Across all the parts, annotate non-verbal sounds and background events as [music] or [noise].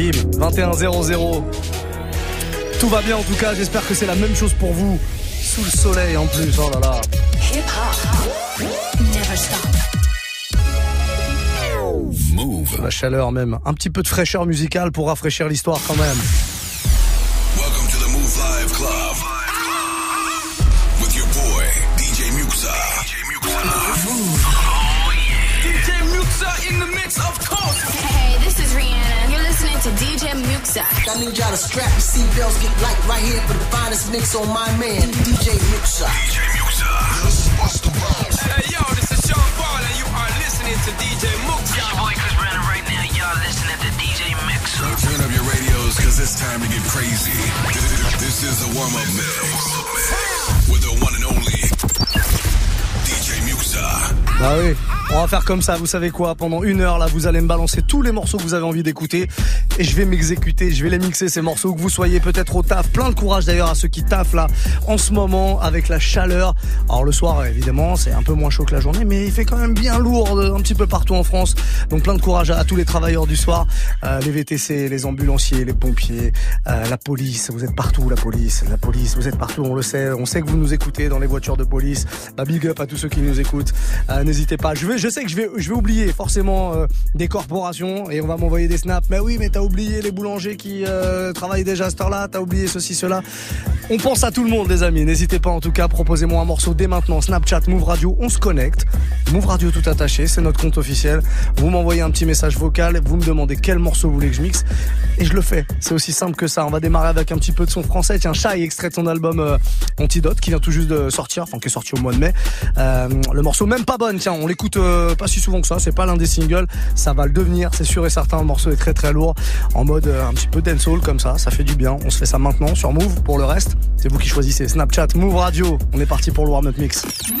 Bim, 21-0-0. Tout va bien en tout cas, j'espère que c'est la même chose pour vous. Sous le soleil en plus, oh là là. Hip -hop. Never stop. Move. La chaleur même, un petit peu de fraîcheur musicale pour rafraîchir l'histoire quand même. I need y'all to strap your seatbelts, get light right here for the finest mix on my man, DJ Muxa. DJ Muxa. Hey, yo, this is Sean Paul, and you are listening to DJ Muxa. It's your boy Chris Brandon right now. Y'all listening to DJ Muxa. Turn up your radios, cause it's time to get crazy. This is a warm-up mix with the one and only DJ Muxa. Ah oui. On va faire comme ça, vous savez quoi? Pendant une heure, là, vous allez me balancer tous les morceaux que vous avez envie d'écouter et je vais m'exécuter, je vais les mixer ces morceaux que vous soyez peut-être au taf. Plein de courage d'ailleurs à ceux qui taffent là en ce moment avec la chaleur. Alors le soir, évidemment, c'est un peu moins chaud que la journée, mais il fait quand même bien lourd un petit peu partout en France. Donc plein de courage à, tous les travailleurs du soir, euh, les VTC, les ambulanciers, les pompiers, euh, la police. Vous êtes partout, la police, la police. Vous êtes partout, on le sait. On sait que vous nous écoutez dans les voitures de police. Bah, big up à tous ceux qui nous écoutent. Euh, n'hésitez pas. Je vais je sais que je vais, je vais oublier forcément euh, des corporations et on va m'envoyer des snaps. Mais oui, mais oublié les boulangers qui euh, travaillent déjà à cette heure-là, t'as oublié ceci, cela. On pense à tout le monde, les amis. N'hésitez pas en tout cas, proposez-moi un morceau dès maintenant. Snapchat, Move Radio, on se connecte. Move Radio tout attaché, c'est notre compte officiel. Vous m'envoyez un petit message vocal, vous me demandez quel morceau vous voulez que je mixe et je le fais. C'est aussi simple que ça. On va démarrer avec un petit peu de son français. Tiens, Chai extrait de son album euh, Antidote qui vient tout juste de sortir, enfin qui est sorti au mois de mai. le morceau même pas bonne. Tiens, on l'écoute pas si souvent que ça, c'est pas l'un des singles, ça va le devenir, c'est sûr et certain, le morceau est très très lourd, en mode euh, un petit peu dancehall comme ça, ça fait du bien, on se fait ça maintenant sur Move, pour le reste, c'est vous qui choisissez, Snapchat, Move Radio, on est parti pour le warm-up mix. J'aime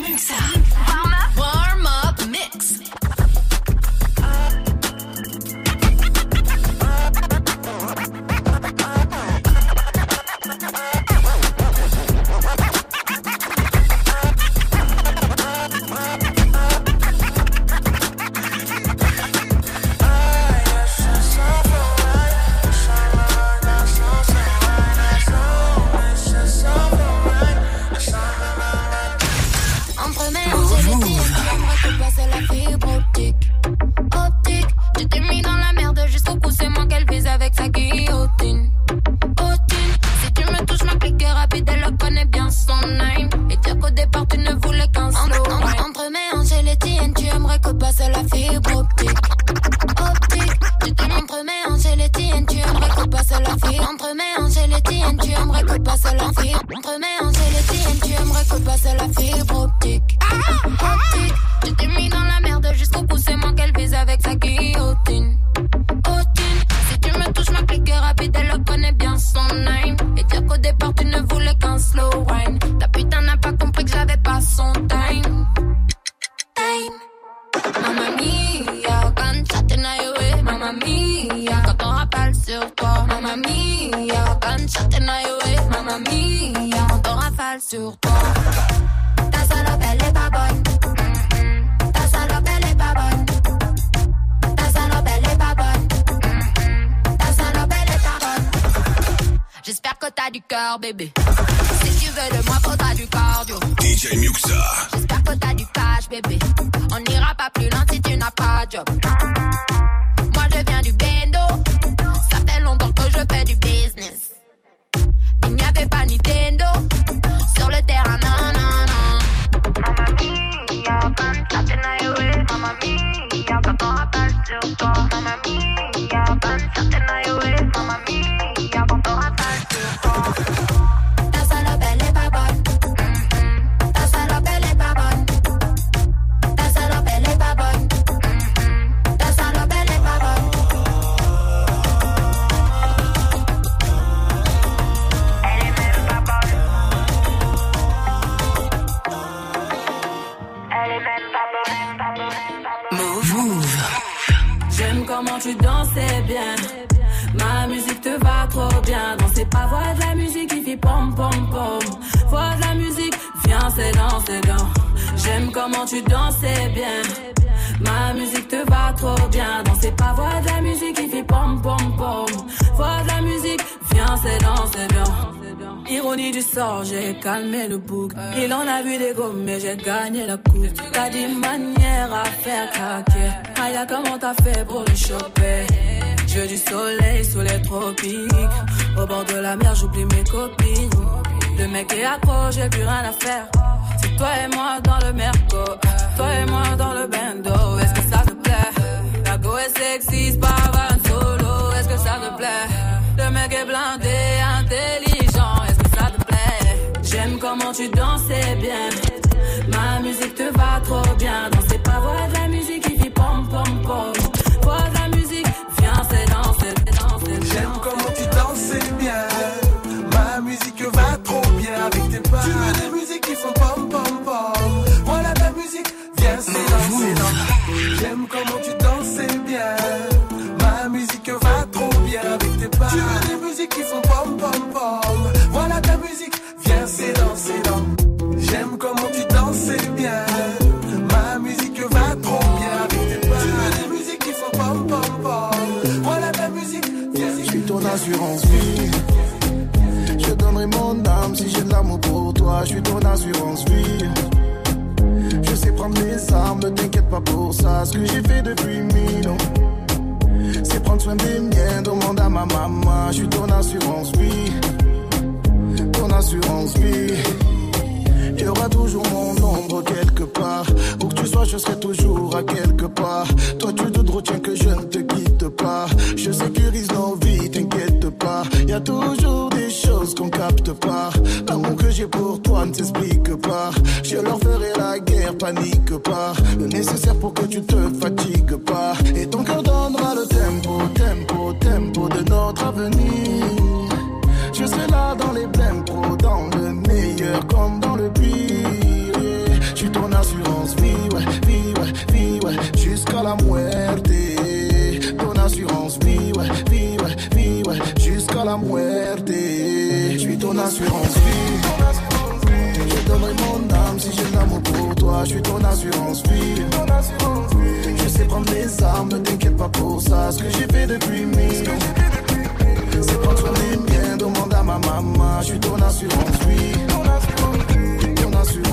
t'as du cœur, bébé. Si tu veux de moi, faut t'as du cardio. DJ Muxa. J'espère que t'as du cash, bébé. On n'ira pas plus loin si tu n'as pas de job. Moi, je viens du bendo. Ça fait longtemps que je fais du business. Il n'y avait pas Nintendo. Sur le terrain, non, non, non. Mamma mia, quand t'appelles Mamma mia, quand on rappelle sur toi. Comment tu dansais bien. Ma musique te va trop bien. Danser pas, voix de la musique qui fait pom pom pom. Voix de la musique, viens, c'est danser bien. Ironie du sort, j'ai calmé le bouc. Il en a vu des gommes, mais j'ai gagné la coupe. T'as dit manière à faire craquer. Aïe, comment t'as fait pour le choper? Je veux du soleil sous les tropiques. Au bord de la mer, j'oublie mes copines. Le mec est accro, j'ai plus rien à faire. Toi et moi dans le merco. Toi et moi dans le bendo. Est-ce que ça te plaît? La go est sexy, c'est pas un solo. Est-ce que ça te plaît? Le mec est blindé, intelligent. Est-ce que ça te plaît? J'aime comment tu dansais bien. Ma musique te va trop bien. Danser pas, voix de la musique qui fait pom pom pom. Voix de la musique, viens, c'est danser, c'est danser. J'aime comment tu dansais bien. Ma musique va trop bien avec tes pas. Comment tu dansais bien. Ma musique va trop bien avec tes pas. Tu veux des musiques qui font pom pom pom. Voilà ta musique, viens c'est danser dans. J'aime comment tu dansais bien. Ma musique va trop bien avec tes pas. Tu veux des musiques qui font pom pom pom. Voilà ta musique, viens Je suis ton assurance vie. Je donnerai mon âme si j'ai de l'amour pour toi. Je suis ton assurance vie. Prendre mes armes, ne t'inquiète pas pour ça. Ce que j'ai fait depuis mille ans, c'est prendre soin des miens. Demande à ma maman. Je suis ton assurance vie. Ton assurance vie. Il y aura toujours mon ombre quelque part. Où que tu sois, je serai toujours à quelque part. Toi, tu te retiens que je ne te quitte pas. Je sécurise nos vies, t'inquiète pas. Y a toujours des choses qu'on capte pas. L'amour que j'ai pour toi ne s'explique pas. Je leur ferai la guerre, panique pas. Le nécessaire pour que tu te fatigues pas. Et ton cœur donnera le tempo, tempo, tempo de notre avenir. Je serai là dans les blèmes pro, dans le meilleur comme Je suis ton assurance vie, ouais, vie, ouais, vie, ouais, jusqu'à la muerte. Ton assurance vie, ouais, vie, ouais, vie, ouais, jusqu'à la muerte. Je suis ton assurance vie. Je donnerai mon âme si j'ai l'amour pour toi. Je suis ton assurance vie. Je sais prendre les armes, ne t'inquiète pas pour ça. Ce que j'ai fait depuis mille. C'est prendre soin des miens, demande à ma maman. Je suis ton assurance vie.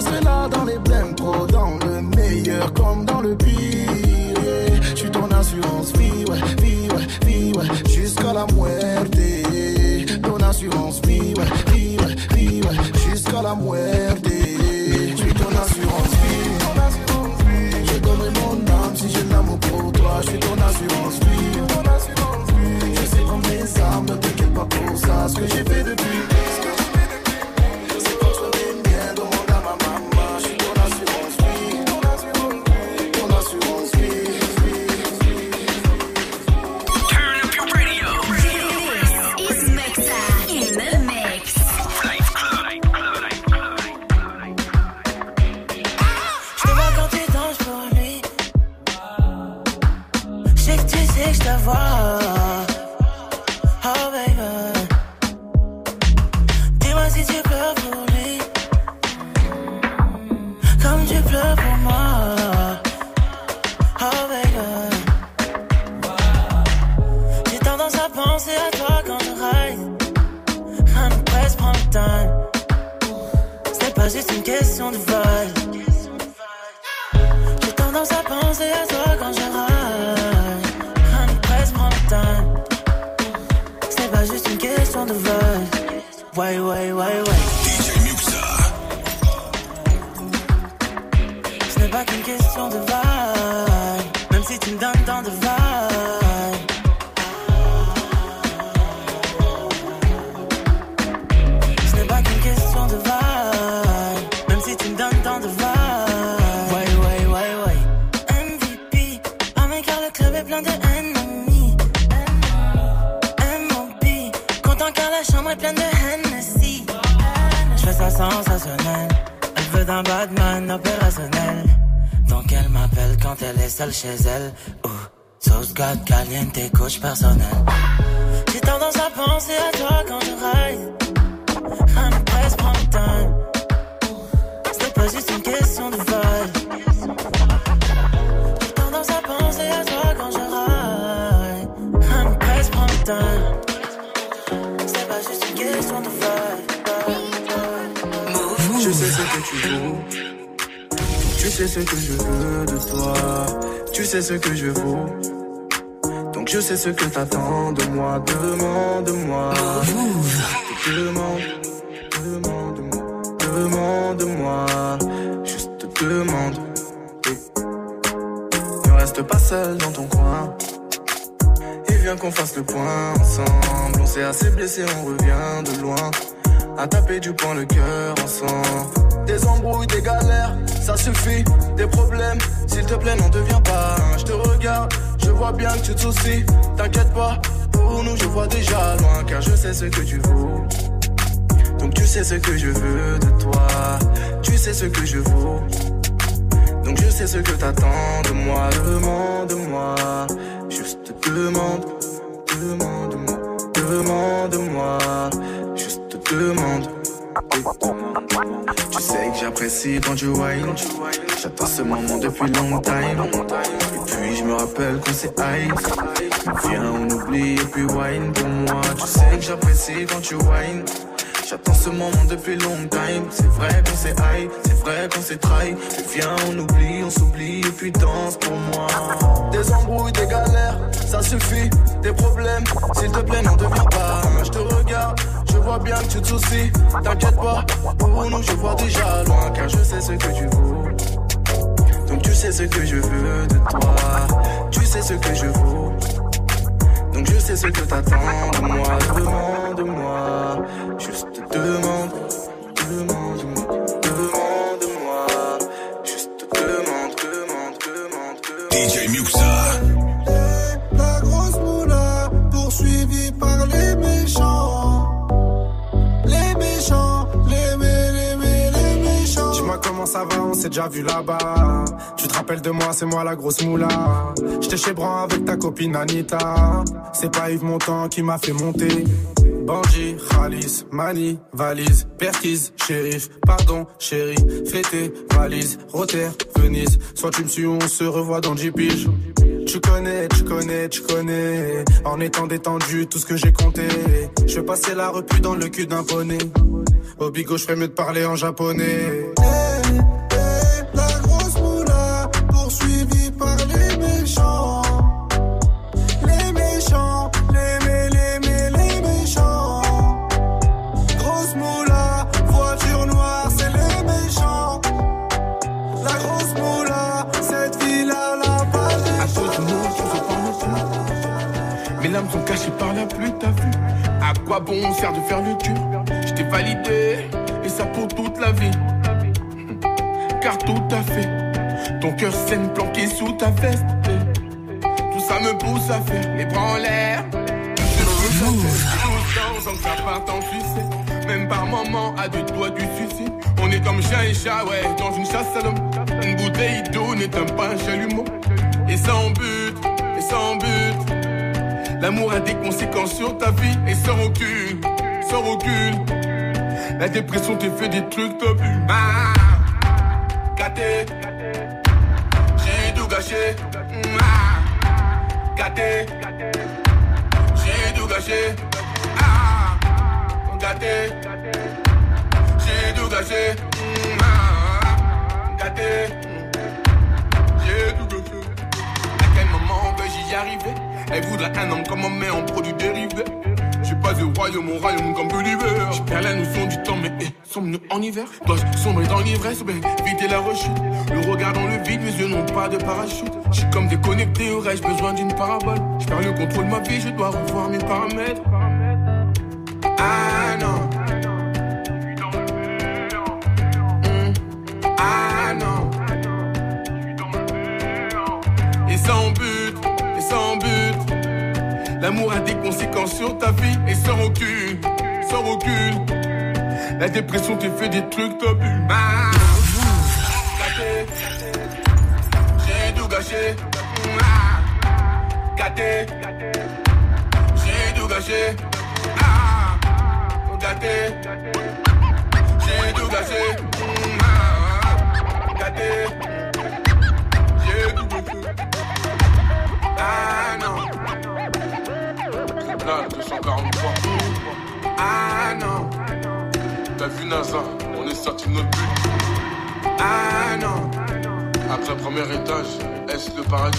Je serai là dans les blèmes pro, dans le meilleur comme dans le pire. Je suis ton assurance vie, ouais, vie, ouais, vie, ouais, jusqu'à la muerte. Ton assurance vie, ouais, vie, ouais, vie, ouais, jusqu'à la muerte. Je suis ton assurance vie. Je donnerai mon âme si j'ai l'amour pour toi. Je suis ton assurance vie. Je sais prendre mes armes, ne t'inquiète pas pour ça. Ce que j'ai fait depuis. C'est pas juste une question de vibe. J'ai tendance à penser à toi quand je râle. Un presse temps. C'est pas juste une question de vibe. Ouais, ouais, ouais, ouais. D'un Batman opérationnel. Donc elle m'appelle quand elle est seule chez elle. Oh, sauce God caliente, coach personnel. J'ai tendance à penser à toi quand je ride. I'm press prends le time. C'est pas juste sais ce que tu veux. Tu sais ce que je veux de toi. Tu sais ce que je vaux. Donc je sais ce que t'attends de moi. Demande-moi. Demande, demande-moi. Demande-moi. Juste demande. Ne reste pas seul dans ton coin. Et viens qu'on fasse le point ensemble. On s'est assez blessé, on revient de loin. À taper du poing le cœur ensemble. Des embrouilles, des galères, ça suffit. Des problèmes, s'il te plaît, n'en deviens pas. Je te regarde, je vois bien que tu te soucies. T'inquiète pas, pour nous, je vois déjà loin. Car je sais ce que tu vaux. Donc tu sais ce que je veux de toi. Tu sais ce que je vaux. Donc je sais ce que t'attends de moi. Demande-moi. Juste demande. Demande-moi. Demande-moi. Tu sais que j'apprécie quand tu whine. J'attends ce moment depuis long time. Et puis je me rappelle qu'on s'est high. Viens, on oublie et puis wine pour moi. Tu sais que j'apprécie quand tu whine. J'attends ce moment depuis long time. C'est vrai qu'on s'est high, c'est vrai qu'on s'est trahi. Mais viens, on oublie, on s'oublie et puis danse pour moi. Des embrouilles, des galères, ça suffit. Des problèmes, s'il te plaît, n'en deviens pas. Je te regarde, je vois bien que tu te soucies. T'inquiète pas, pour nous, je vois déjà loin. Car je sais ce que tu vaux. Donc tu sais ce que je veux de toi. Tu sais ce que je vaux. Donc je sais ce que t'attends de moi. Demande-moi. Juste demande. Demande-moi. Demande-moi. Juste demande, demande, demande, demande. DJ Muxa. La grosse moula poursuivie par les méchants. Les méchants, les mé, les mé, les méchants. Dis-moi comment ça va, on s'est déjà vu là-bas. Tu te rappelles de moi, c'est moi la grosse moula. J'étais chez Bran avec ta copine Anita. C'est pas Yves Montand qui m'a fait monter. Bandit, Khalis, Mani, valise, Perquise, shérif, pardon, chérie, fêté, valise, Rotter, Venise. Soit tu me suis on se revoit dans 10 piges. Tu connais, tu connais, tu connais. En étant détendu, tout ce que j'ai compté. Je vais passer la repu dans le cul d'un poney. Au bigot, je ferais mieux de parler en japonais. Quoi bon sert de faire le dur Je t'ai validé, et ça pour toute la vie. [laughs] Car tout à fait, ton cœur saigne planqué sous ta veste. Tout ça me pousse à faire les bras en l'air. Ça en. Même par moment, à deux doigts du suicide. On est comme chien et chat, ouais, dans une chasse à l'homme. Une bouteille d'eau n'éteint pas un chalumeau. Et et sans but. L'amour a des conséquences sur ta vie et sans aucune, sans aucune. La dépression te fait des trucs vu. Ah, gâté, j'ai tout gâché. Ah, gâté, j'ai tout gâché. Ah, gâté, j'ai tout gâché. Ah, gâté, j'ai tout gâché. À quel moment vais-je y arriver? Elle voudrait un homme comme un mais en produit dérivé. J'ai pas de royaume, mon royaume comme Gulliver. Je perds la notion du temps, mais sommes-nous en hiver Dois-je dans l'ivresse ou bien éviter la rechute Le regard dans le vide, mes yeux n'ont pas de parachute. Je suis comme déconnecté, aurais-je besoin d'une parabole? Je perds le contrôle de ma vie, je dois revoir mes paramètres. Ah non. Hmm. Ah non. Et et sans but. L'amour a des conséquences sur ta vie et sans aucune, sans recul. La dépression t'es fait des trucs. Ah. Gâté. J'ai tout gâché. Gâté. J'ai tout gâché. Ah. Gâté. J'ai tout gâché. Gâté. J'ai tout gâché. Ah non. Là, 243. Ah non. T'as vu NASA, on est sorti de notre but. Ah non. Après le premier étage, est-ce le paradis?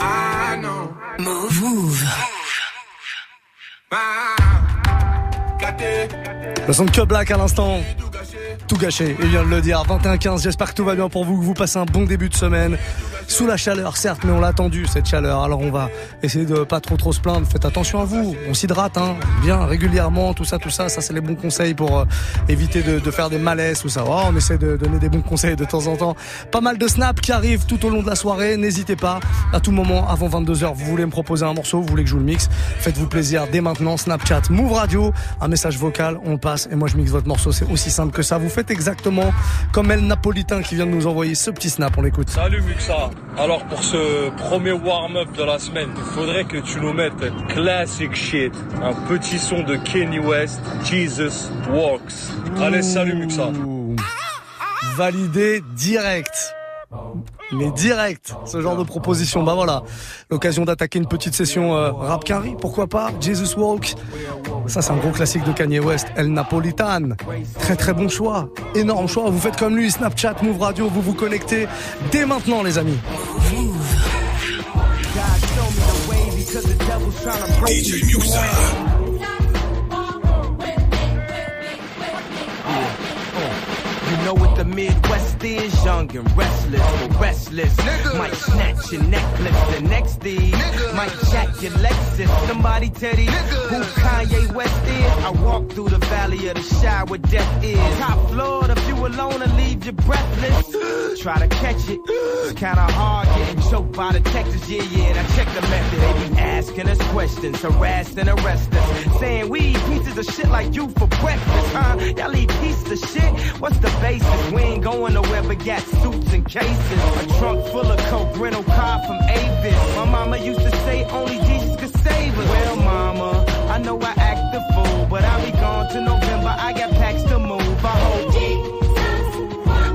Ah non. Move. Move. Ah. Le son de Club Black à l'instant. Tout gâché, il vient de le dire. 21-15, j'espère que tout va bien pour vous, que vous passez un bon début de semaine. Sous la chaleur, certes, mais on l'a attendu, cette chaleur. Alors on va essayer de pas trop trop se plaindre. Faites attention à vous. On s'hydrate, hein. Bien, régulièrement, tout ça, tout ça. Ça, c'est les bons conseils pour euh, éviter de, faire des malaises, tout ça. Oh, on essaie de donner des bons conseils de temps en temps. Pas mal de snaps qui arrivent tout au long de la soirée. N'hésitez pas, à tout moment, avant 22h, vous voulez me proposer un morceau, vous voulez que je joue le mix. Faites-vous plaisir dès maintenant. Snapchat, Move Radio, un message vocal, on le passe et moi je mixe votre morceau. C'est aussi simple que ça. Vous faites exactement comme El Napolitain qui vient de nous envoyer ce petit snap. On l'écoute. Salut Muxa. Alors pour ce premier warm-up de la semaine, il faudrait que tu nous mettes classic shit, un petit son de Kanye West, Jesus Walks. Allez, salut Muxa. Validé direct. Mais direct, ce genre de proposition. Bah voilà, l'occasion d'attaquer une petite session euh, rap carry, pourquoi pas? Jesus Walk. Ça c'est un gros classique de Kanye West, El Napolitan. Très très bon choix, énorme choix. Vous faites comme lui, Snapchat, Move Radio, vous vous connectez dès maintenant les amis. DJ Musa. Know what the Midwest is, young and restless, but restless. Might snatch your necklace, the next thing might jack your Lexus. Somebody tell these who Kanye West is. I walk through the valley of the shadow where death is. Top floor, if you alone and leave you breathless. Try to catch it, it's kinda hard getting choked by the Texas. Yeah, yeah, and I check the method. They be asking us questions, harassed and arrest us, saying we eat pieces of shit like you for breakfast, huh? Y'all eat pieces of shit. What's the basis? We ain't going nowhere but got suits and cases. A trunk full of coke, rental car from Avis. My mama used to say only Jesus could save us. Well, mama, I know I act the fool, but I'll be gone to November. I got packs to move. I hope Jesus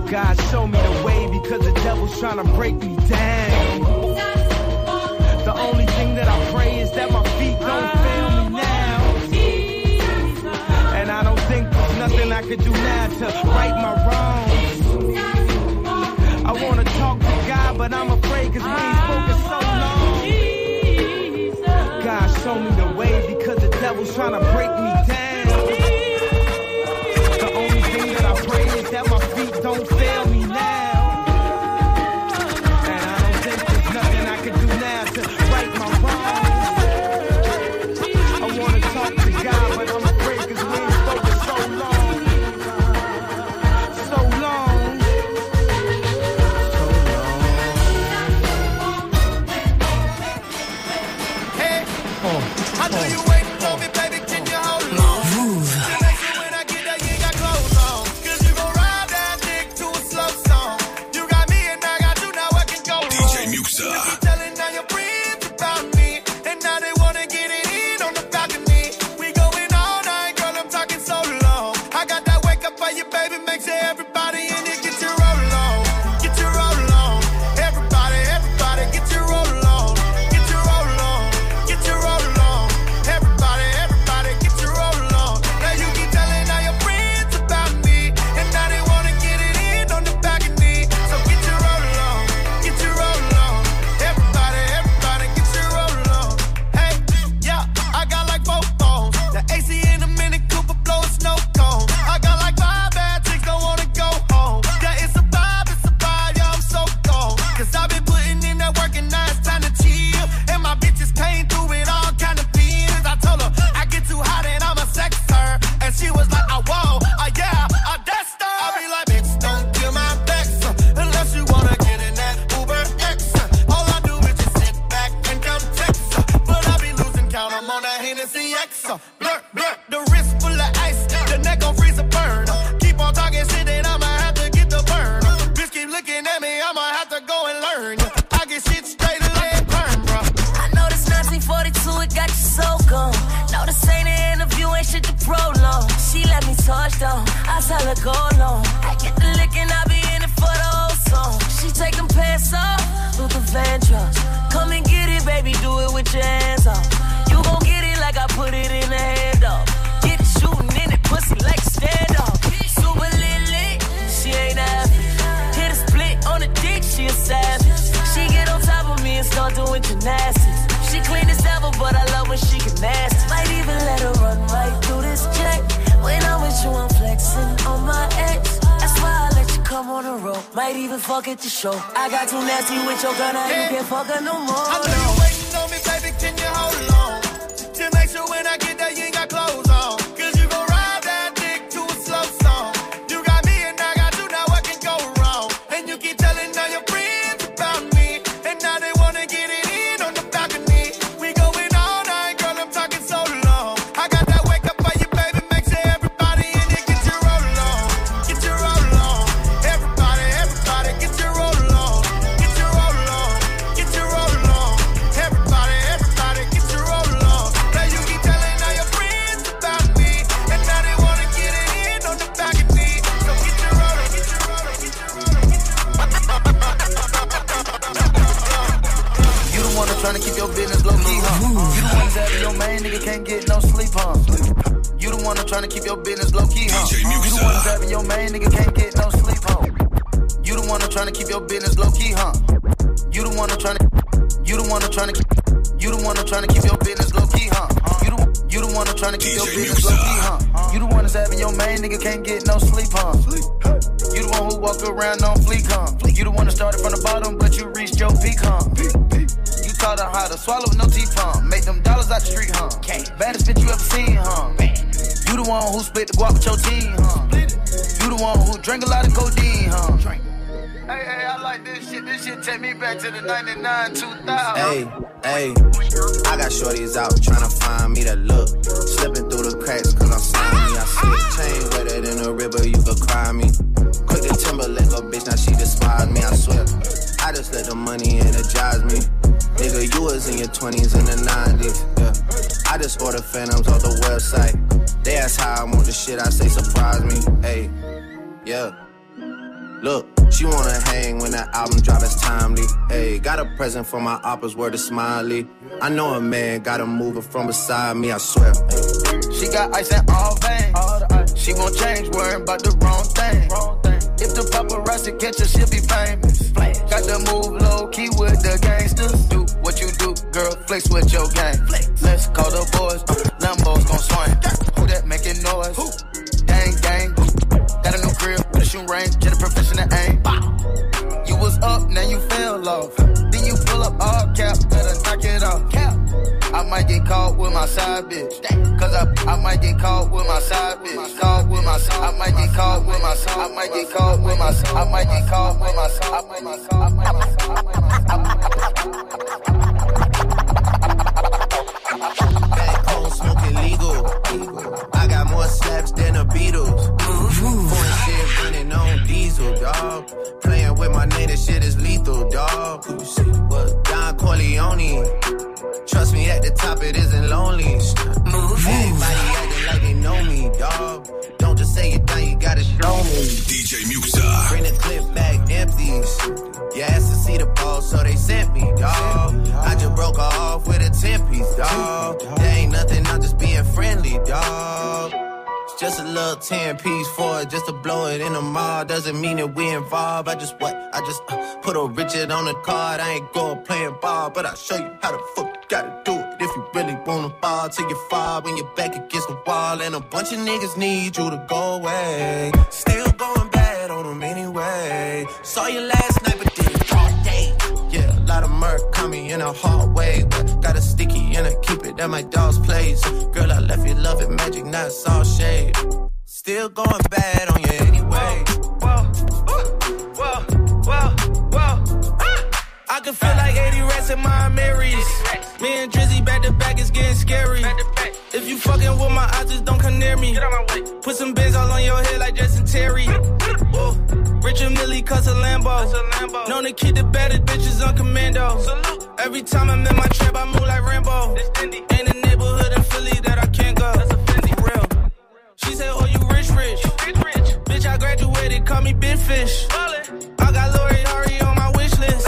God show me the way because the devil's trying to break me down. The only thing that I pray is that my feet don't fail me now. And I don't think there's nothing I could do now to right my but I'm afraid cause we ain't spoken so long. Ah, Jesus. God show me the way because the devil's trying to break me fuck the show. I got too nasty with your girl, now you can't fuck her no more. Like this shit. This shit take me back to the 99, 2000. Hey, hey, I got shorties out tryna find me that look. Slipping through the cracks cause I'm slimy. I slip chain wetter than a river, you could cry me. Quick to Timberlake, a bitch, now she despise me, I swear. I just let the money energize me. Nigga, you was in your 20s and the 90s, yeah. I just order phantoms off the website. They ask how I want the shit, I say surprise me. Hey, yeah. Look, she wanna hang when that album drop, it's timely. Hey, got a present for my oppas, word of smiley. I know a man got him moving from beside me, I swear. She got ice in all veins. She won't change, worrying about the wrong thing. If the paparazzi catch her, she'll be famous. Got to move low key with the gangsters. Do what you do, girl, flex with your gang. Let's call the boys, uh, Lambo's gon' swing. Who that making noise? Gang, gang. Got a new crib with a shoe range, get a professional aim. You was up, now you fell off. Then you pull up all cap, better knock it off. Cap. I might get caught with my side bitch. Cause I, I might get caught with my side bitch. Caught with my side. I might get caught with my side. I might get caught with my side. I might get caught with my side. I might get caught with my side. Back home smoking legal. I got more slaps than the Beatles. Foreign shit running on diesel, dog. Playing with my name, this shit is lethal, dog. What? Don Corleone. Trust me, at the top it isn't lonely. Move. Everybody acting like they know me, dog. Don't just say it down, you gotta show me. DJ Muxa. Bring the clip back empties. You asked to see the ball, so they sent me, dog. I just broke off with a 10 piece, dog. There ain't nothing, I'm just being friendly, dog. Just a little 10 piece for it, just to blow it in the mall. Doesn't mean that we involved. I just what? I just uh, put a Richard on the card. I ain't going playing ball, but I'll show you how the fuck you gotta do it. If you really wanna ball till you fall when you're back against the wall. And a bunch of niggas need you to go away. Still going bad on them anyway. Saw you last night, in a hard way. But got a sticky and I keep it at my dog's place. Girl, I left you love it magic, not all shade. Still going bad on you anyway. Whoa, whoa, whoa, whoa, ah! I can feel like 80 rats in my Marys. Me and Drizzy back to back is getting scary. If you fucking with my eyes, just don't come near me. Put some bins all on your head like Justin Terry. Rich and Millie cuss a Lambo. Known to keep the baddest bitches on commando. Every time I'm in my trap, I move like Rambo. Ain't a neighborhood in Philly that I can't go. That's a Fendi real. She said, Oh, you rich, rich. You rich, rich. Bitch, I graduated, call me Big Fish. Ballin'. I got Lori Hari on my wish list.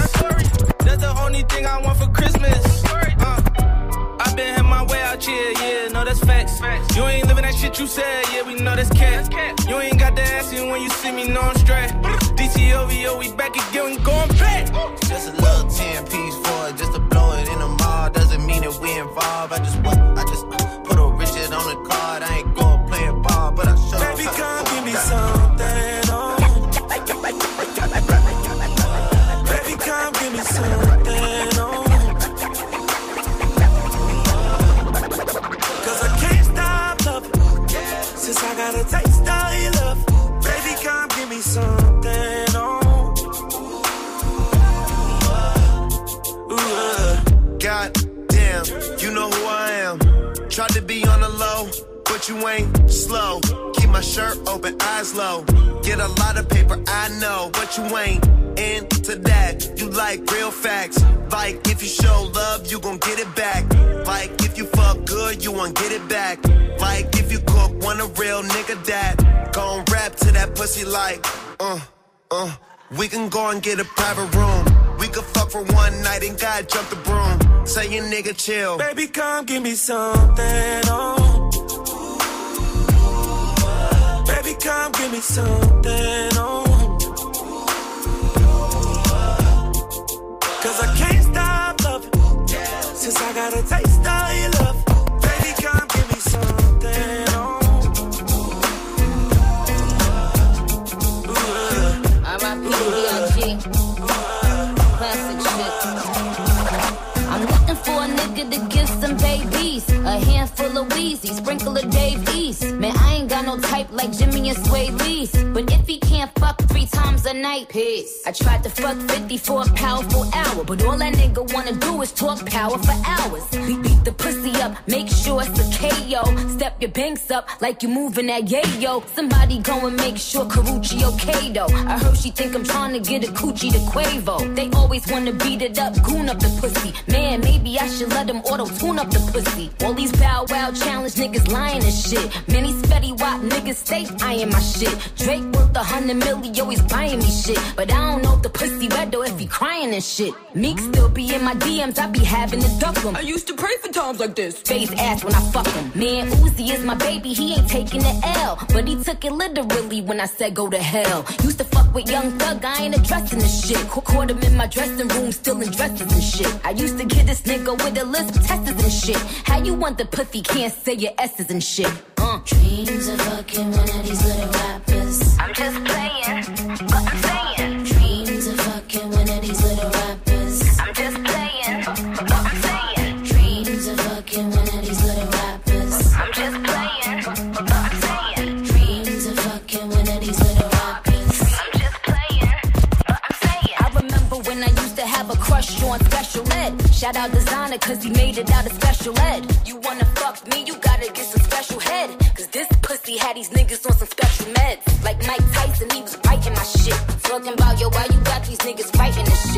That's the only thing I want for Christmas. Uh, I been in my way out here, yeah, no, that's facts. facts. You ain't living that shit you said, yeah, we know that's cat. You ain't got the ass when you see me, no, I'm straight. DTOVO, we back again, we going back. I just went. Ain't slow. Keep my shirt open, eyes low. Get a lot of paper, I know, but you ain't into that. You like real facts. Like if you show love, you gon' get it back. Like if you fuck good, you won't get it back. Like if you cook, want a real nigga that. Gon' rap to that pussy like, uh, uh. We can go and get a private room. We could fuck for one night and God jump the broom. Say your nigga chill. Baby, come give me something, oh. Come give me something, oh. Cause I can't stop loving. Since I got a taste of your love. Baby, come give me something, oh. R.I.P. Classic shit. I'm looking for a nigga to give some babies. A handful of Wheezy, sprinkle of Dave East. Man, no type like Jimmy and Sway. But if he can't fuck three times a night, peace. I tried to fuck 50 for a powerful hour. But all that nigga wanna do is talk power for hours. Beat, beat the pussy up, make sure it's a KO. Step your banks up like you moving that yayo. Somebody go and make sure Karuchi okay though. I heard she think I'm trying to get a coochie to Quavo. They always wanna beat it up, goon up the pussy. Man, maybe I should let them auto tune up the pussy. All these bow wow challenge niggas lying and shit. Many spetty wop niggas stay eyeing my shit. Drake worth a hundred million, always buying me shit. But I don't know if the pussy red or if he crying and shit. Meek still be in my DMs, I be having to duck him. I used to pray for times like this. Face ass when I fuck him. Man, Uzi is my baby, he ain't taking the L. But he took it literally when I said go to hell. Used to fuck with young thug, I ain't addressing this shit. Ca- Caught him in my dressing room, still in dresses and shit. I used to get this nigga with a list of testers and shit. How you want the pussy can't say your S's and shit? Dreams of fucking one of these little rappers. I'm just playing, but I'm saying. Dreams of fucking one of these little rappers. I'm just playing, but I'm saying. Dreams of fucking one of these little rappers. I'm just playing, but I'm saying. Dreams of fucking one of these little rappers. I'm just playing, but I'm saying. I remember when I used to have a crush on special ed. Shout out designer, cause he made it out of special ed. You wanna fuck me, you gotta get pussy had these niggas on some special meds. Like Mike Tyson, he was biting my shit. Talking about, yo, why you got these niggas fighting this shit?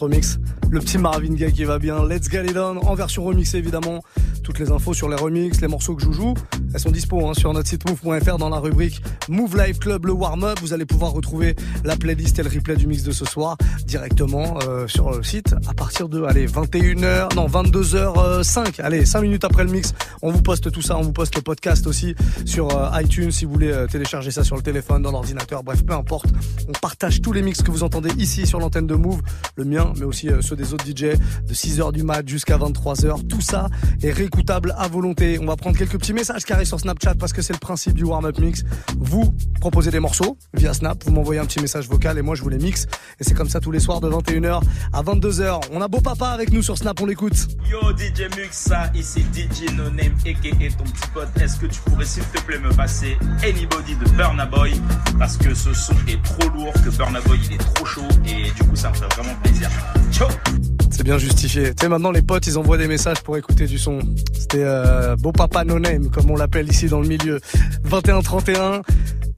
Remix. Le petit Marvin Gaye qui va bien. Let's Get It On en version remixée évidemment. Toutes les infos sur les remixes, les morceaux que je joue, elles sont dispo hein, sur notre site move.fr dans la rubrique Move Live Club le warm-up. Vous allez pouvoir retrouver la playlist et le replay du mix de ce soir directement euh, sur le site à partir de allez 21h non 22h05 allez 5 minutes après le mix on vous poste tout ça on vous poste le podcast aussi sur euh, iTunes si vous voulez euh, télécharger ça sur le téléphone dans l'ordinateur bref peu importe. On partage tous les mix que vous entendez ici sur l'antenne de Move le mien mais aussi euh, ceux des autres DJ de 6h du mat jusqu'à 23h tout ça est réécoutable à volonté. On va prendre quelques petits messages qui arrivent sur Snapchat parce que c'est le principe du warm-up mix. Vous proposez des morceaux via Snap vous m'envoyez un petit message vocal et moi je vous les mixe. Et c'est comme ça tous les soirs de 21h à 22h on a beau papa avec nous sur Snap on l'écoute. Yo DJ Muxa, ici DJ No Name aka ton petit pote. Est-ce que tu pourrais s'il te plaît me passer Anybody de Burna Boy? Parce que ce son est trop lourd, que Burna Boy il est trop chaud et du coup ça me fait vraiment plaisir. Ciao C'est bien justifié. Tu sais, maintenant, les potes, ils envoient des messages pour écouter du son. C'était euh, Beau Papa No Name, comme on l'appelle ici dans le milieu. 21-31.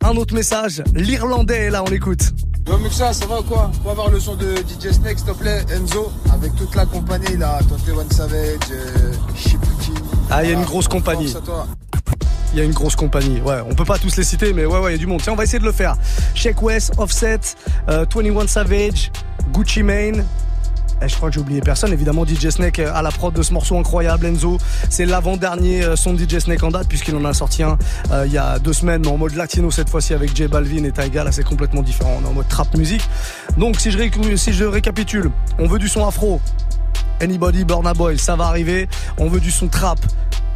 Un autre message. L'Irlandais est là, on l'écoute. Yo Muxa, ça va ou quoi? On va avoir le son de DJ Snake, s'il te plaît, Enzo, avec toute la compagnie là, Tonté One Savage, euh, Shipuki. Ah, il y a une grosse compagnie. Il y a une grosse compagnie. Ouais, on peut pas tous les citer, mais ouais, ouais, il y a du monde. Tiens, on va essayer de le faire. Shake West, Offset, euh, 21 Savage, Gucci Mane. Eh, je crois que j'ai oublié personne. Évidemment, DJ Snake euh, à la prod de ce morceau incroyable, Enzo. C'est l'avant-dernier euh, son de DJ Snake en date, puisqu'il en a sorti un euh, il y a deux semaines, mais en mode latino cette fois-ci avec J Balvin et Taiga. Là, c'est complètement différent. On est en mode trap musique. Donc, si je, ré- si je récapitule, on veut du son afro. Anybody, Burna Boy, ça va arriver. On veut du son trap.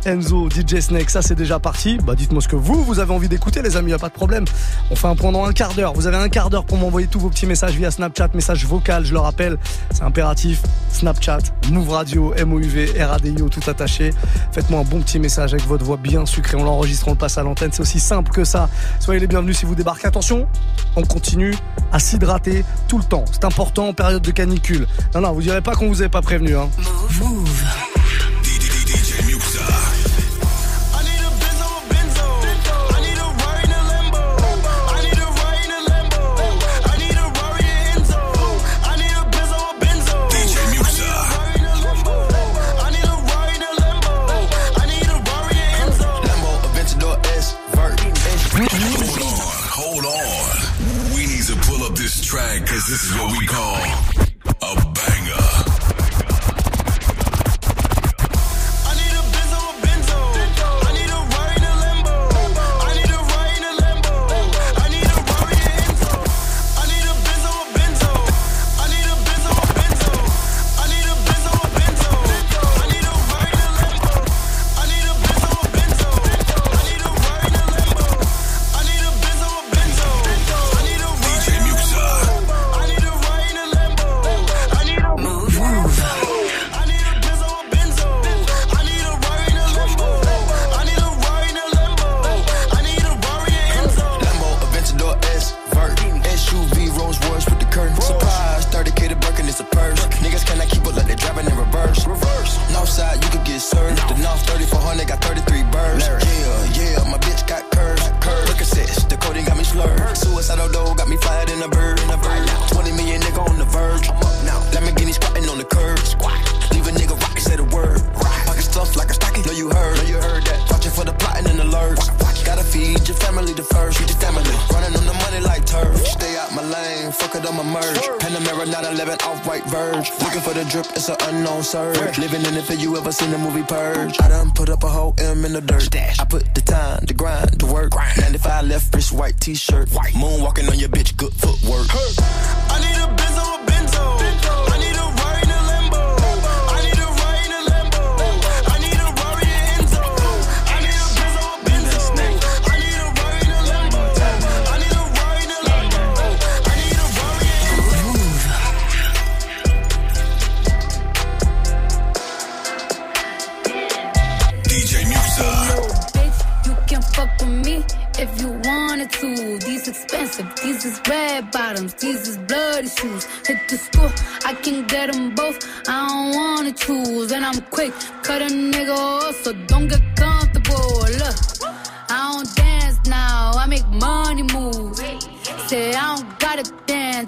Enzo, DJ Snake, ça c'est déjà parti. Bah dites-moi ce que vous, vous avez envie d'écouter les amis, y a pas de problème. On fait un point dans un quart d'heure. Vous avez un quart d'heure pour m'envoyer tous vos petits messages via Snapchat, message vocal, je le rappelle, c'est impératif. Snapchat, Move Radio, MOUV, RADIO, tout attaché. Faites-moi un bon petit message avec votre voix bien sucrée. On l'enregistre, on le passe à l'antenne. C'est aussi simple que ça. Soyez les bienvenus si vous débarquez. Attention, on continue à s'hydrater tout le temps. C'est important en période de canicule. Non, non, vous direz pas qu'on vous avait pas prévenu. Hein. This track because this is what we call a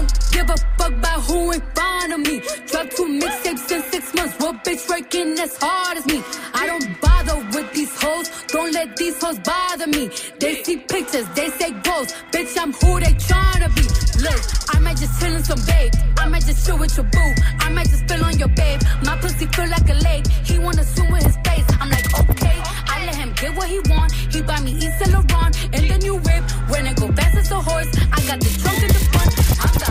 don't give a fuck about who in front of me. Drop two mixtapes in six months. What bitch working as hard as me? I don't bother with these hoes. Don't let these hoes bother me. They see pictures, they say goals. Bitch, I'm who they tryna be. Look, I might just chill in some babe. I might just chill with your boo. I might just spill on your babe. My pussy feel like a lake. He wanna swim with his face. I'm like, okay. I let him get what he want. He buy me East Laurent and the new whip. When it go fast as a horse, I got the trunk in the front. I'm the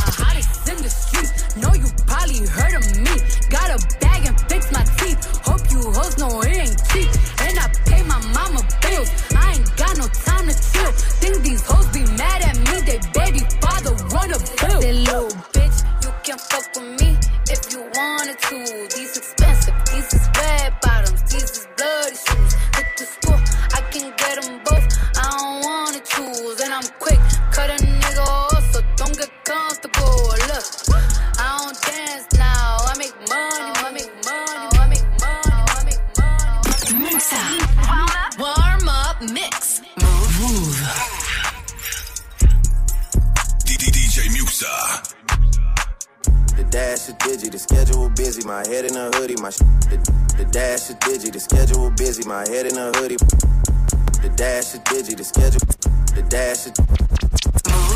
hottest the streets. Know you probably heard of me. Got a bag and fix my teeth. Hope you hoes know it ain't cheap. And I pay my mama bills. I ain't got no time to chill. Think these hoes be mad at me. They baby father run a bill. That little bitch, you can fuck with me if you wanted to. These expensive, these is red bottoms, these is bloody shoes. Mix. Move. Move. DJ Musa. The dash is digi, the schedule busy, my head in a hoodie, my sh- the, the dash is digi, the schedule busy, my head in a hoodie. The dash is digi, the schedule, the dash is.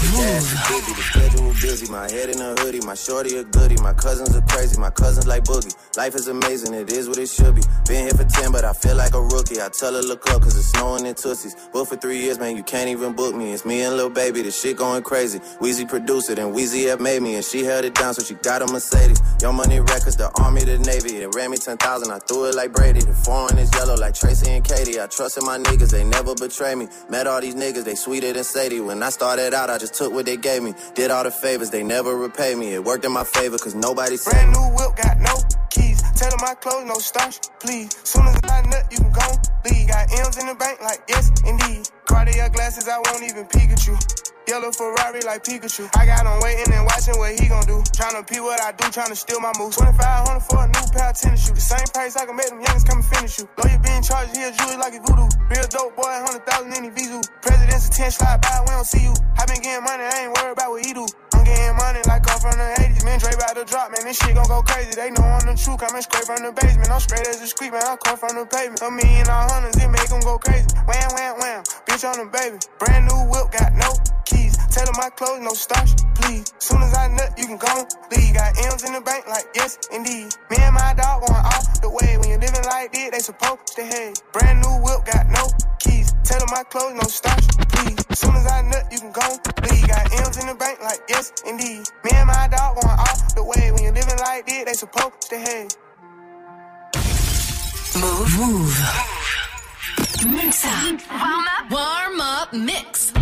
Schedule busy, my head in a hoodie, my shorty a goodie, my cousins are crazy, my cousins like boogie. Life is amazing, it is what it should be. Been here for 10, but I feel like a rookie. I tell her look up, cause it's snowing in Tootsies. Booked for three years, man, you can't even book me. It's me and Lil Baby, the shit going crazy. Weezy produced it, and Weezy have made me, and she held it down, so she got a Mercedes. Young Money Records, the Army, the Navy. It ran me 10,000, I threw it like Brady. The foreign is yellow like Tracy and Katie. I trusted my niggas, they never betray me. Met all these niggas, they sweeter than Sadie. When I started out, I just took what they gave me. Did all the favors, they never repay me. It worked in my favor, cause nobody said Brand new whip, got no keys. Tell them my clothes, no starch, please. Soon as I nut, you can go leave. Got M's in the bank, like yes, indeed. Cartier glasses, I won't even peek at you. Yellow Ferrari like Pikachu. I got him waiting and watching what he gon' do. Tryna pee what I do, tryna steal my moves. 2500 for a new pair of tennis shoes. The same price I can make them youngins come and finish you. Lawyer being charged, he a jewelry like a voodoo. Real dope boy, 100,000 in the Vizu. President's attention slide by, we don't see you. I been getting money, I ain't worried about what he do. I'm getting money like I'm from the 80s. Man, Dre about to drop, man. This shit gon' go crazy. They know I'm the truth. Coming straight from the basement. I'm straight as a street, man. I come from the pavement. A million all hundreds, it make them go crazy. Wham, wham, wham. Bitch on the baby. Brand new whip, got no. Tell my clothes, no starch, please. Soon as I nut, you can go leave. Got M's in the bank, like yes, indeed. Me and my dog going off the way. When you're living like this, they supposed to hate. Brand new whip, got no keys. Tell my clothes, no starch, please. Soon as I nut, you can go leave. Got M's in the bank, like yes, indeed. Me and my dog going off the way. When you're living like this, they supposed to hate. Move. Move. Mix up. Warm up. Warm up. Mix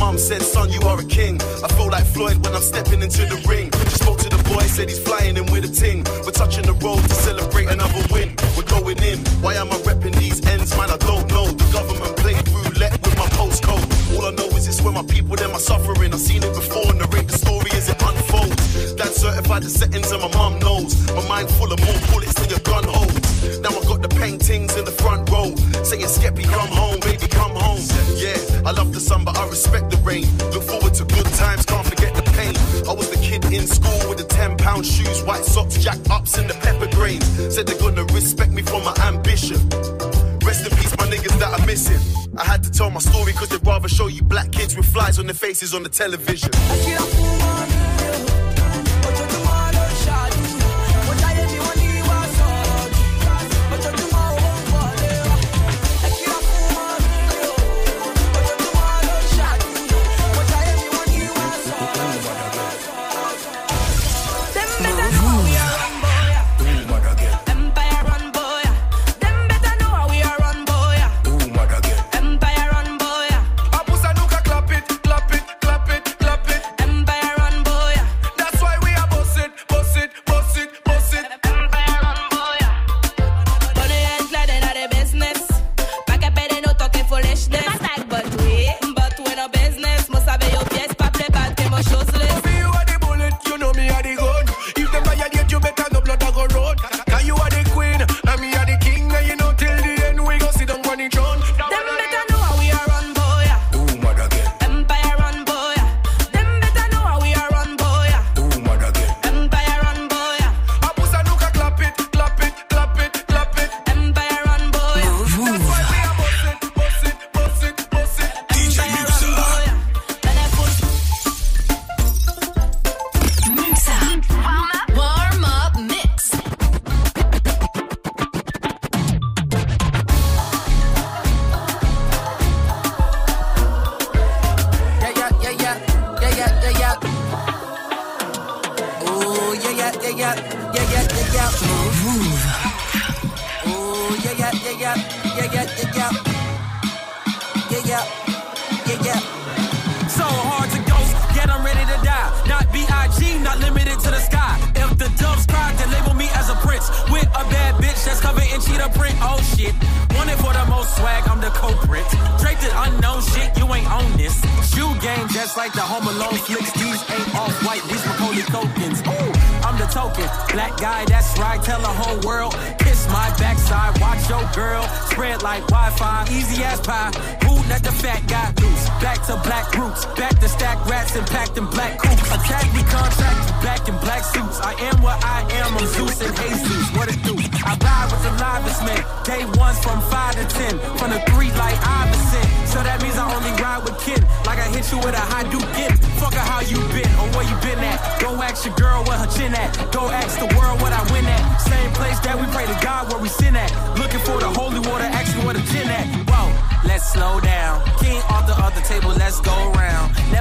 mom said, son, you are a king. I feel like Floyd when I'm stepping into the ring. on the television.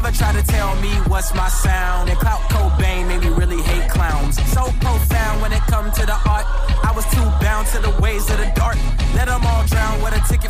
Never try to tell me what's my sound. And Clout Cobain made me really hate clowns. So profound when it come to the art. I was too bound to the ways of the dark. Let them all drown with a ticket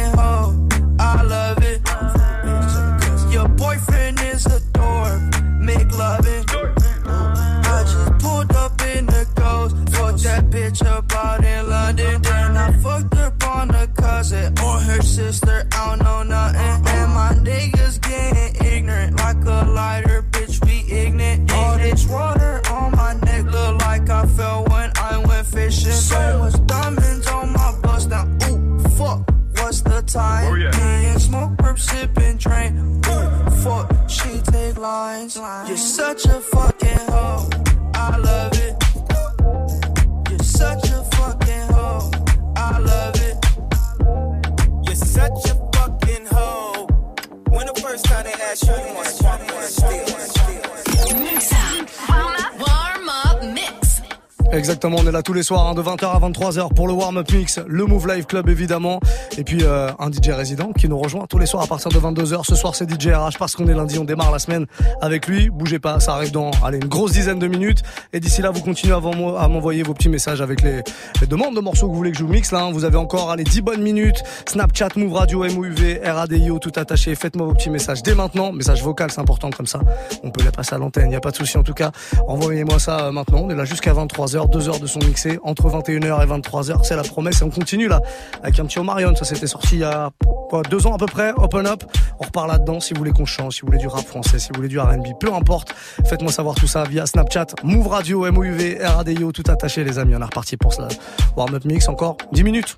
tous les soirs hein, de 20h à 23h pour le warm-up mix, le Move Live Club évidemment, et puis euh, un DJ résident qui nous rejoint tous les soirs à partir de 22h. Ce soir c'est DJ RH parce qu'on est lundi, on démarre la semaine avec lui. Bougez pas, ça arrive dans allez, une grosse dizaine de minutes. Et d'ici là, vous continuez à m'envoyer vos petits messages avec les, demandes de morceaux que vous voulez que je vous mixe. Là, hein. Vous avez encore allez, 10 bonnes minutes. Snapchat, Move Radio, MOUV, RADIO, tout attaché. Faites-moi vos petits messages dès maintenant. Message vocal, c'est important comme ça. On peut les passer à l'antenne, il y a pas de souci en tout cas. Envoyez-moi ça euh, maintenant. On est là jusqu'à 23h, 2 heures de son entre 21h et 23h. C'est la promesse et on continue là avec un petit Omarion. Ça s'était sorti il y a quoi, deux ans à peu près. Open up. On repart là-dedans. Si vous voulez qu'on chante, si vous voulez du rap français, si vous voulez du R&B, peu importe. Faites-moi savoir tout ça via Snapchat, Move Radio, MOUV, RADIO, tout attaché les amis. On est reparti pour cela. Warm up mix encore 10 minutes.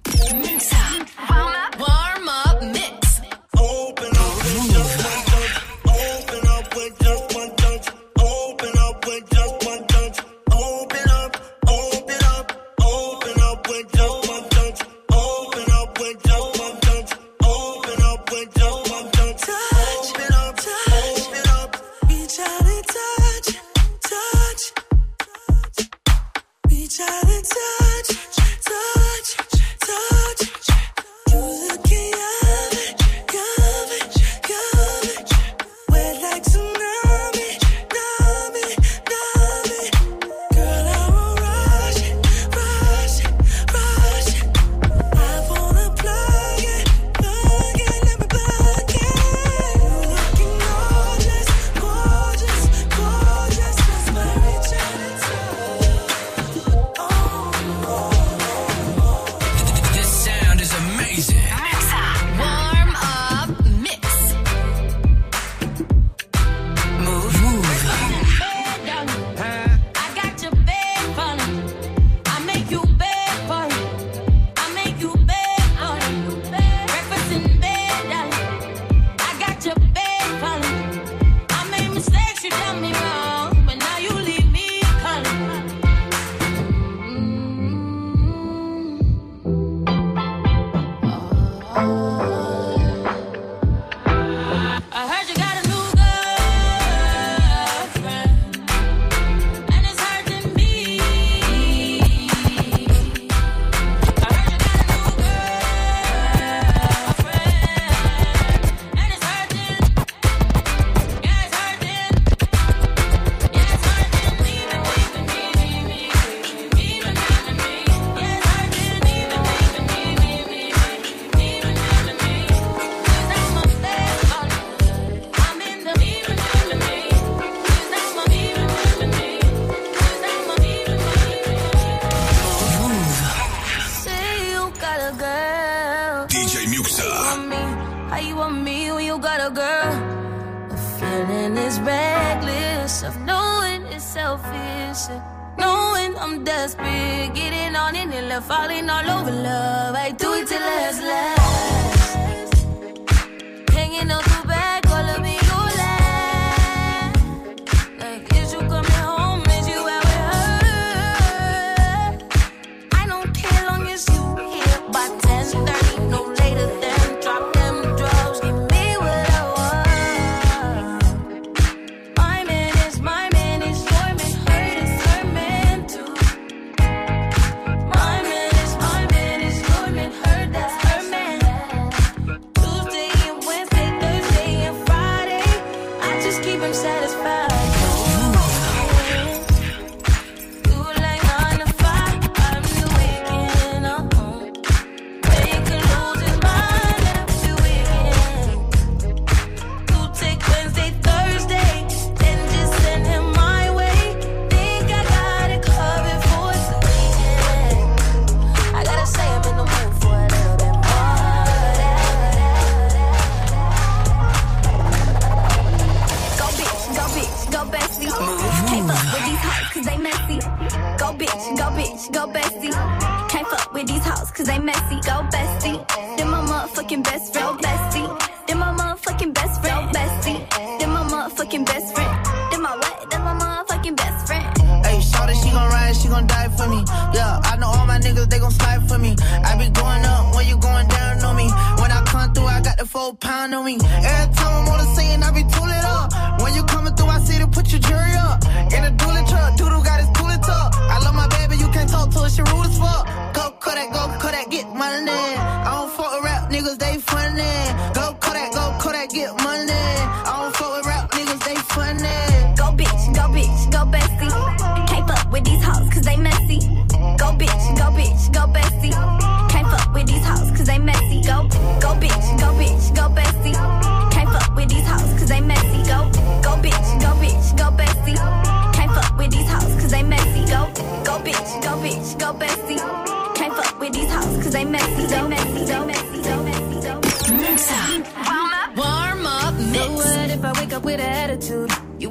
Girl. The feeling is reckless of knowing it's selfish. Knowing I'm desperate, getting on and left falling all over love. I do it till last last.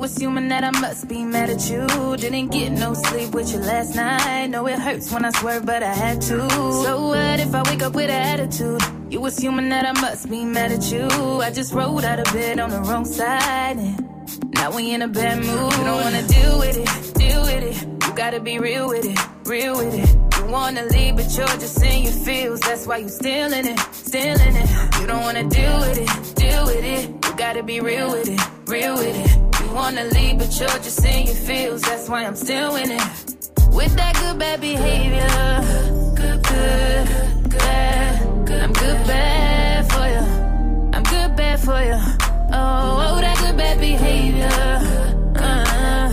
Assuming that I must be mad at you. Didn't get no sleep with you last night. Know it hurts when I swerve, but I had to. So what if I wake up with an attitude? You assuming that I must be mad at you. I just rolled out of bed on the wrong side. And now we in a bad mood. You don't wanna deal with it, deal with it. You gotta be real with it, real with it. You wanna leave, but you're just in your feels. That's why you still in it, still in it. You don't wanna deal with it, deal with it. You gotta be real with it, real with it. Wanna leave, but you're just in your feels. That's why I'm still in it. With that good bad behavior, good, good, bad. I'm good bad for you. I'm good bad for you. Oh, oh that good bad behavior. Uh,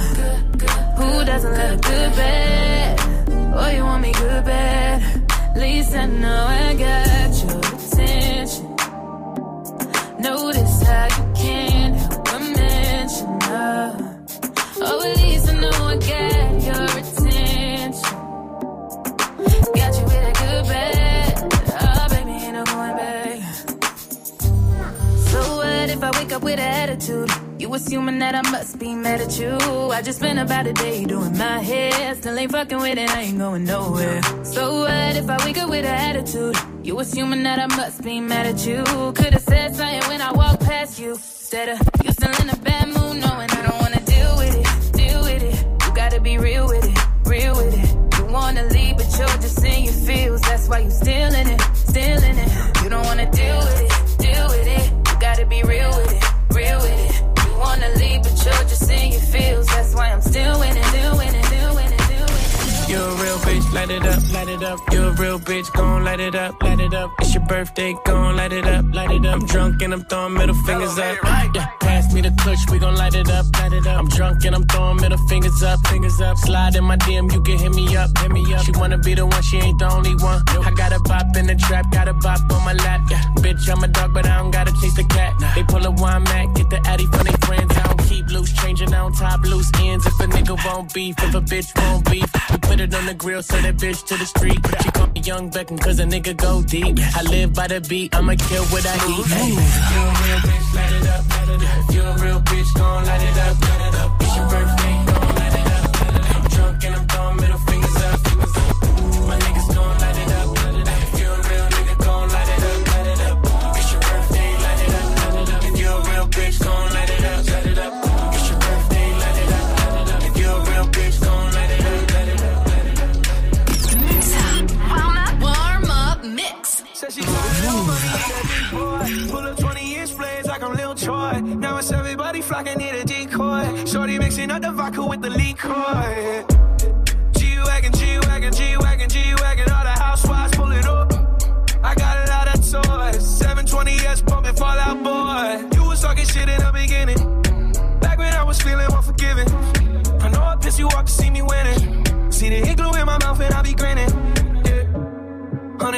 who doesn't love good bad? Oh, you want me good bad? Least I know I got your attention. Notice how you assuming that I must be mad at you. I just spent about a day doing my hair. Still ain't fucking with it, I ain't going nowhere. So what if I wake up with an attitude? You assuming that I must be mad at you. Could've said something when I walked past you. Instead of uh, you still in a bad mood, knowing I don't wanna be real with it, real with it. You wanna leave, but you're just in your feels. That's why you still in it, still in it. You don't wanna deal with it, deal with it. You gotta be real with it, real with it. You wanna leave, but you're just in your feels. That's why I'm still winning, still winning, still winning, still You're a real bitch, light it up, light it up. You're a real bitch, gon' light it up, light it up. It's your birthday, gon' light it up, light it up. I'm drunk and I'm throwing middle fingers up. Yeah, pass me the clutch, we gon' light it up, light it up. I'm drunk and I'm throwing middle fingers up, fingers up. Slide in my DM, you can hit me up, hit me up. She wanna be the one, she ain't the only one. I got a bop in the trap, got a bop on my lap. Yeah, bitch, I'm a dog, but I don't gotta chase the cat. They pull a wine mat, get the addy from they friends. I don't keep loose, changing on top loose ends. If a nigga won't beef, if a bitch won't beef, we put it on the grill, so that bitch to the street. She call me Young Beckham, cause a nigga go deep. I live by the beat, I'ma kill what I eat. Hey. If you a real bitch, light it up. If you a real bitch, gon' light it up. It's your birthday, gon' light it up, light it up. I'm drunk and I'm throwing middle fingers up. She tired of money, that big. Pull up 20 inch blades like I'm Lil Troy. Now it's everybody flocking, need a decoy. Shorty mixing up the vodka with the liquor.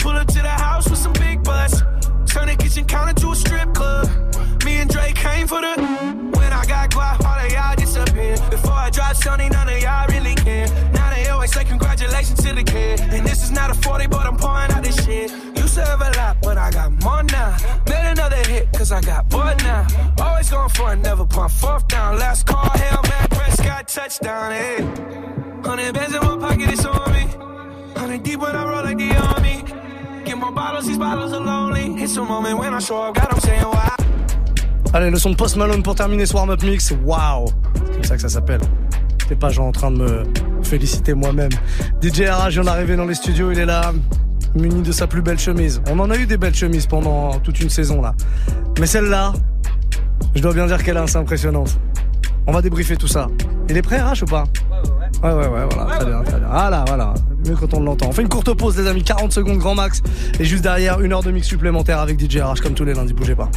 Pull up to the house with some big butts. Turn the kitchen counter to a strip club. Me and Drake came for the. When I got guap, all of y'all disappear. Before I drop Sony, none of y'all really care. Now they always say congratulations to the kid. And this is not a 40, but I'm pouring out this shit. Used to have a lot, but I got more now. Made another hit, cause I got bored now. Always going for it, never pump fourth down. Last call, hell man, Prescott touchdown, hey. Hundred bands in my pocket, it's on me. Hundred deep when I roll like the army. Get more bottles, these bottles are lonely. It's a moment when I show up, God, I'm saying wow. Allez, le son de Post Malone pour terminer ce warm-up mix. Waouh C'est comme ça que ça s'appelle. T'es pas genre en train de me féliciter moi-même. DJ RH, on est arrivé dans les studios, il est là, muni de sa plus belle chemise. On en a eu des belles chemises pendant toute une saison là. Mais celle-là, je dois bien dire qu'elle est assez impressionnante. On va débriefer tout ça. Il est prêt RH ou pas? Ouais, ouais, ouais, voilà, très bien, très bien. Voilà, voilà, mieux quand on l'entend. On fait une courte pause, les amis, 40 secondes grand max. Et juste derrière, une heure de mix supplémentaire avec DJ RH, comme tous les lundis, bougez pas.